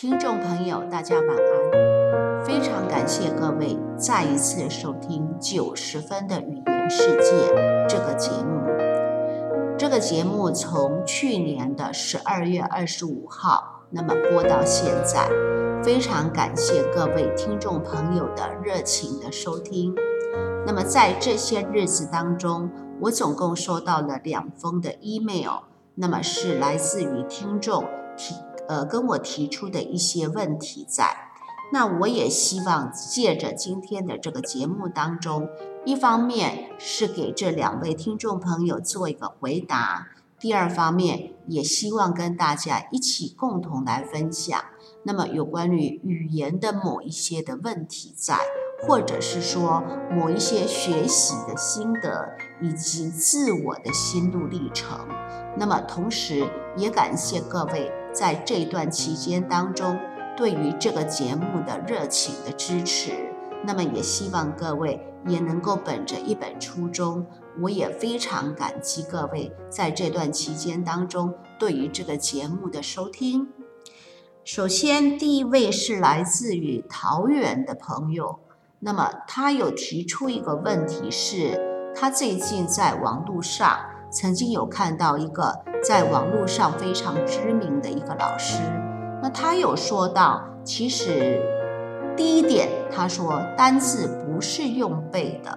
听众朋友，大家晚安！非常感谢各位再一次收听《九十分的语言世界》这个节目。这个节目从去年的十二月二十五号，那么播到现在，非常感谢各位听众朋友的热情的收听。那么在这些日子当中，我总共收到了两封的 email，那么是来自于听众提。呃，跟我提出的一些问题在，那我也希望借着今天的这个节目当中，一方面是给这两位听众朋友做一个回答，第二方面也希望跟大家一起共同来分享，那么有关于语言的某一些的问题在，或者是说某一些学习的心得以及自我的心路历程，那么同时也感谢各位。在这段期间当中，对于这个节目的热情的支持，那么也希望各位也能够本着一本初衷，我也非常感激各位在这段期间当中对于这个节目的收听。首先，第一位是来自于桃园的朋友，那么他有提出一个问题，是他最近在网络上曾经有看到一个。在网络上非常知名的一个老师，那他有说到，其实第一点，他说单字不是用背的；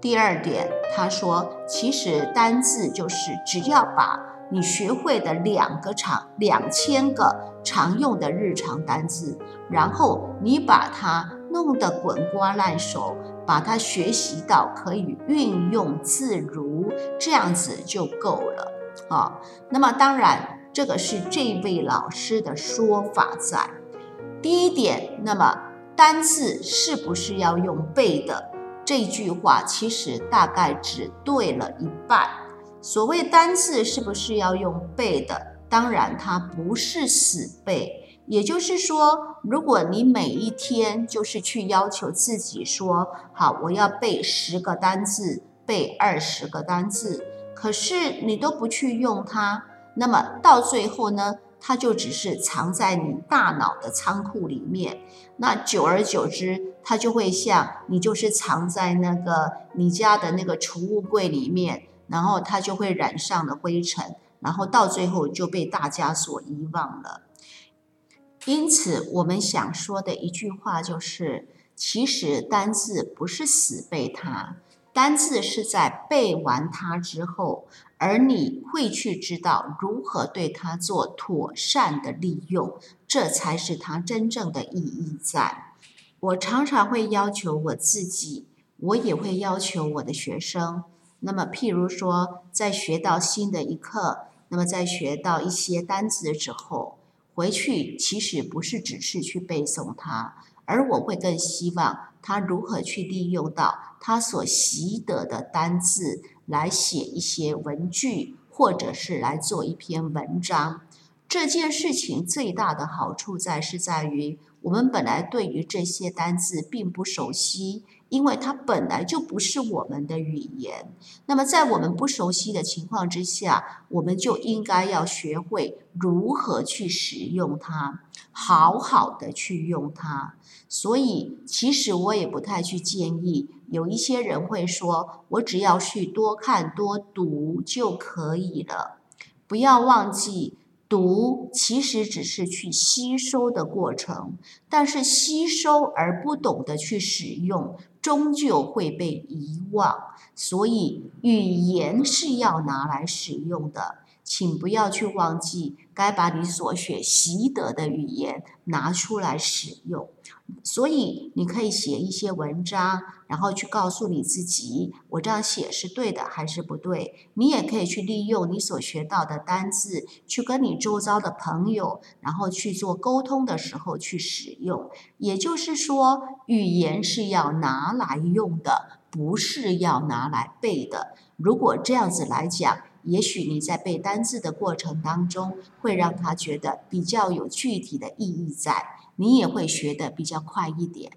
第二点，他说其实单字就是只要把你学会的两个常两千个常用的日常单字，然后你把它弄得滚瓜烂熟，把它学习到可以运用自如，这样子就够了。啊，那么当然，这个是这位老师的说法在。第一点，那么单字是不是要用背的？这句话其实大概只对了一半。所谓单字是不是要用背的？当然，它不是死背。也就是说，如果你每一天就是去要求自己说，好，我要背十个单字，背二十个单字。可是你都不去用它，那么到最后呢，它就只是藏在你大脑的仓库里面。那久而久之，它就会像你就是藏在那个你家的那个储物柜里面，然后它就会染上了灰尘，然后到最后就被大家所遗忘了。因此，我们想说的一句话就是：其实单字不是死背它。单字是在背完它之后，而你会去知道如何对它做妥善的利用，这才是它真正的意义在。我常常会要求我自己，我也会要求我的学生。那么，譬如说，在学到新的一课，那么在学到一些单词之后，回去其实不是只是去背诵它，而我会更希望。他如何去利用到他所习得的单字来写一些文句，或者是来做一篇文章？这件事情最大的好处在是在于，我们本来对于这些单字并不熟悉。因为它本来就不是我们的语言，那么在我们不熟悉的情况之下，我们就应该要学会如何去使用它，好好的去用它。所以，其实我也不太去建议，有一些人会说，我只要去多看多读就可以了，不要忘记。读其实只是去吸收的过程，但是吸收而不懂得去使用，终究会被遗忘。所以语言是要拿来使用的。请不要去忘记，该把你所学习得的语言拿出来使用。所以，你可以写一些文章，然后去告诉你自己，我这样写是对的还是不对。你也可以去利用你所学到的单字，去跟你周遭的朋友，然后去做沟通的时候去使用。也就是说，语言是要拿来用的，不是要拿来背的。如果这样子来讲，也许你在背单字的过程当中，会让他觉得比较有具体的意义在，你也会学得比较快一点。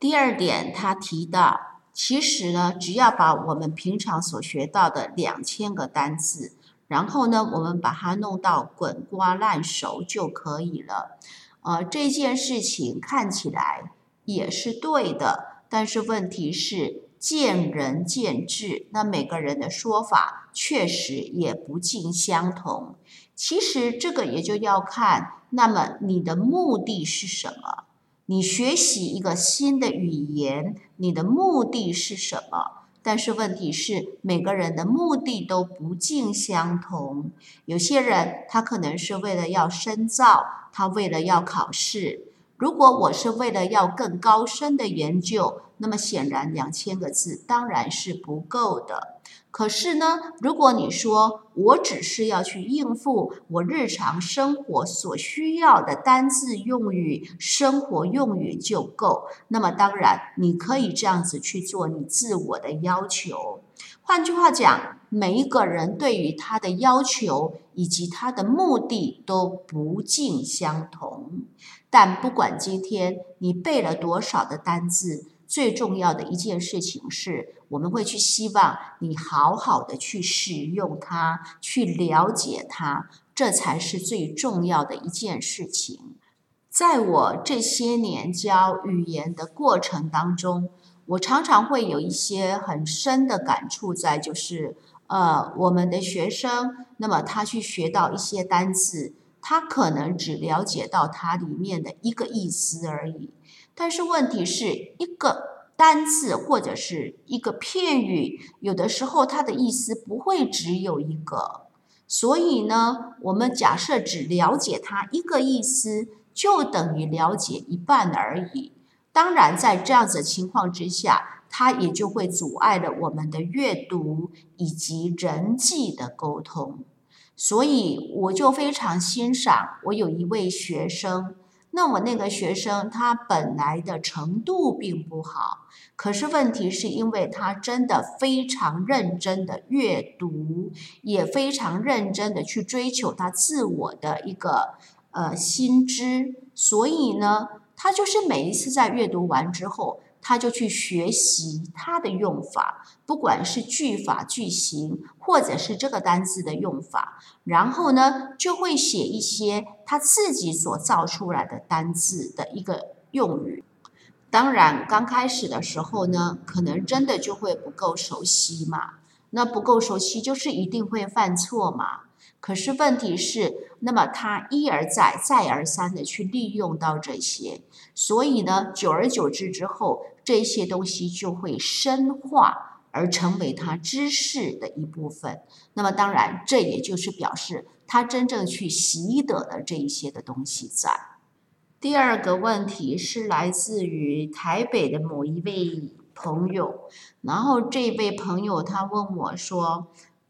第二点，他提到，其实呢，只要把我们平常所学到的两千个单字，然后呢，我们把它弄到滚瓜烂熟就可以了。呃，这件事情看起来也是对的，但是问题是见仁见智，那每个人的说法确实也不尽相同。其实这个也就要看，那么你的目的是什么？你学习一个新的语言，你的目的是什么？但是问题是，每个人的目的都不尽相同。有些人他可能是为了要深造，他为了要考试。如果我是为了要更高深的研究，那么显然两千个字当然是不够的。可是呢，如果你说我只是要去应付我日常生活所需要的单字用语、生活用语就够，那么当然你可以这样子去做你自我的要求。换句话讲，每一个人对于他的要求以及他的目的都不尽相同。但不管今天你背了多少的单字。最重要的一件事情是，我们会去希望你好好的去使用它，去了解它，这才是最重要的一件事情。在我这些年教语言的过程当中，我常常会有一些很深的感触，在就是，呃，我们的学生，那么他去学到一些单词，他可能只了解到它里面的一个意思而已。但是问题是一个单字或者是一个片语，有的时候它的意思不会只有一个，所以呢，我们假设只了解它一个意思，就等于了解一半而已。当然，在这样子情况之下，它也就会阻碍了我们的阅读以及人际的沟通。所以，我就非常欣赏我有一位学生。那我那个学生，他本来的程度并不好，可是问题是因为他真的非常认真的阅读，也非常认真的去追求他自我的一个呃心知，所以呢，他就是每一次在阅读完之后。他就去学习它的用法，不管是句法、句型，或者是这个单词的用法，然后呢，就会写一些他自己所造出来的单字的一个用语。当然，刚开始的时候呢，可能真的就会不够熟悉嘛。那不够熟悉，就是一定会犯错嘛。可是问题是，那么他一而再、再而三的去利用到这些，所以呢，久而久之之后，这些东西就会深化而成为他知识的一部分。那么当然，这也就是表示他真正去习得的这一些的东西在。第二个问题是来自于台北的某一位朋友，然后这位朋友他问我说。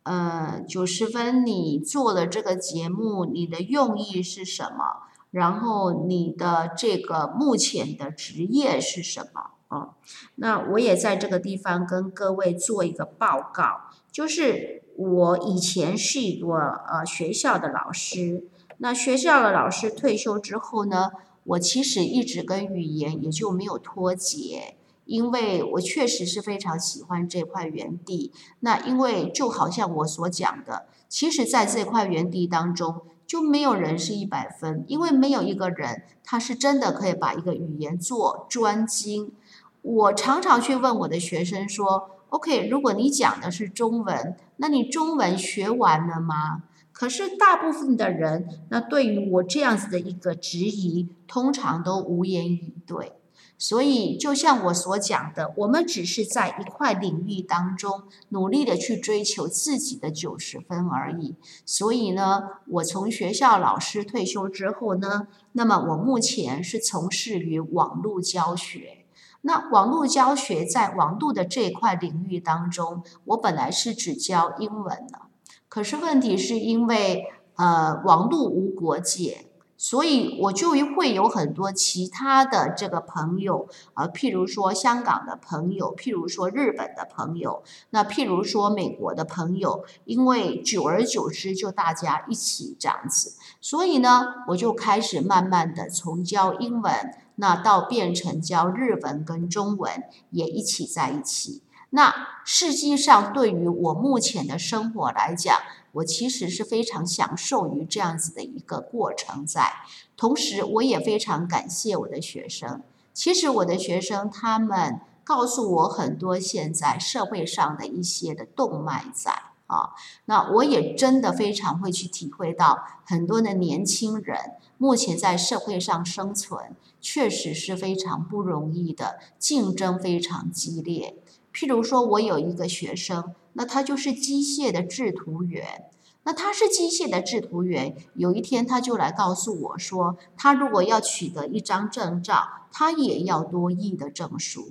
呃，九十分，你做的这个节目，你的用意是什么？然后你的这个目前的职业是什么？啊，那我也在这个地方跟各位做一个报告，就是我以前是一个呃学校的老师，那学校的老师退休之后呢，我其实一直跟语言也就没有脱节。因为我确实是非常喜欢这块园地，那因为就好像我所讲的，其实在这块园地当中，就没有人是一百分，因为没有一个人他是真的可以把一个语言做专精。我常常去问我的学生说：“OK，如果你讲的是中文，那你中文学完了吗？”可是大部分的人，那对于我这样子的一个质疑，通常都无言以对。所以，就像我所讲的，我们只是在一块领域当中努力的去追求自己的九十分而已。所以呢，我从学校老师退休之后呢，那么我目前是从事于网络教学。那网络教学在网络的这一块领域当中，我本来是只教英文的，可是问题是因为呃，网络无国界。所以我就会有很多其他的这个朋友，呃，譬如说香港的朋友，譬如说日本的朋友，那譬如说美国的朋友，因为久而久之就大家一起这样子，所以呢，我就开始慢慢的从教英文，那到变成教日文跟中文也一起在一起。那实际上对于我目前的生活来讲，我其实是非常享受于这样子的一个过程在。同时，我也非常感谢我的学生。其实我的学生他们告诉我很多现在社会上的一些的动脉在啊，那我也真的非常会去体会到很多的年轻人目前在社会上生存确实是非常不容易的，竞争非常激烈。譬如说，我有一个学生，那他就是机械的制图员。那他是机械的制图员，有一天他就来告诉我说，他如果要取得一张证照，他也要多亿的证书。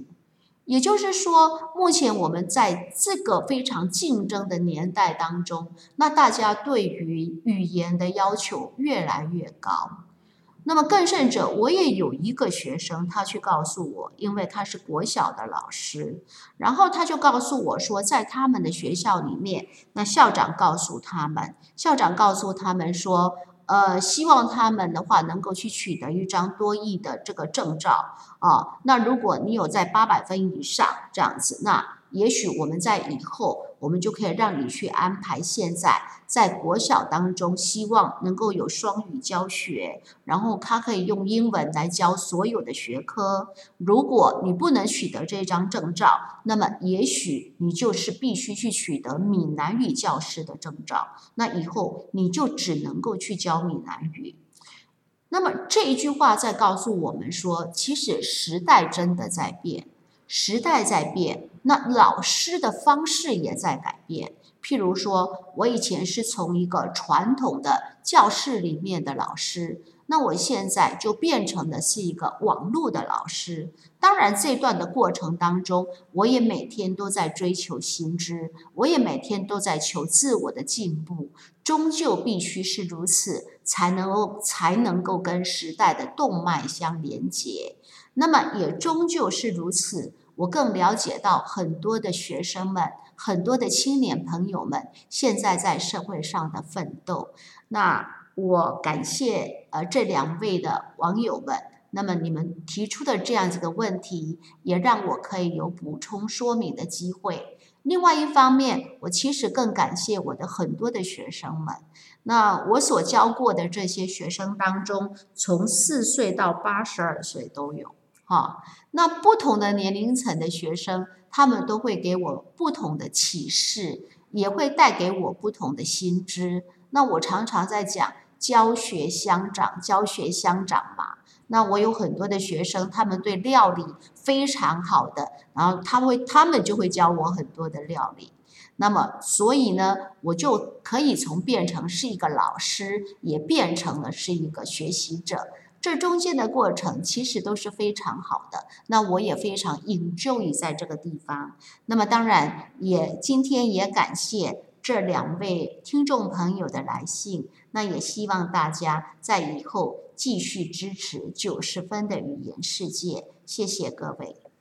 也就是说，目前我们在这个非常竞争的年代当中，那大家对于语言的要求越来越高。那么更甚者，我也有一个学生，他去告诉我，因为他是国小的老师，然后他就告诉我说，在他们的学校里面，那校长告诉他们，校长告诉他们说，呃，希望他们的话能够去取得一张多益的这个证照啊。那如果你有在八百分以上这样子，那也许我们在以后。我们就可以让你去安排现在在国小当中，希望能够有双语教学，然后他可以用英文来教所有的学科。如果你不能取得这张证照，那么也许你就是必须去取得闽南语教师的证照。那以后你就只能够去教闽南语。那么这一句话在告诉我们说，其实时代真的在变。时代在变，那老师的方式也在改变。譬如说，我以前是从一个传统的教室里面的老师，那我现在就变成的是一个网络的老师。当然，这段的过程当中，我也每天都在追求新知，我也每天都在求自我的进步。终究必须是如此，才能够才能够跟时代的动脉相连接。那么也终究是如此，我更了解到很多的学生们、很多的青年朋友们现在在社会上的奋斗。那我感谢呃这两位的网友们，那么你们提出的这样子的问题，也让我可以有补充说明的机会。另外一方面，我其实更感谢我的很多的学生们。那我所教过的这些学生当中，从四岁到八十二岁都有。哈，那不同的年龄层的学生，他们都会给我不同的启示，也会带给我不同的新知。那我常常在讲教学相长，教学相长嘛。那我有很多的学生，他们对料理非常好的，然后他会，他们就会教我很多的料理。那么，所以呢，我就可以从变成是一个老师，也变成了是一个学习者。这中间的过程其实都是非常好的，那我也非常 enjoy 在这个地方。那么当然也今天也感谢这两位听众朋友的来信，那也希望大家在以后继续支持九十分的语言世界，谢谢各位。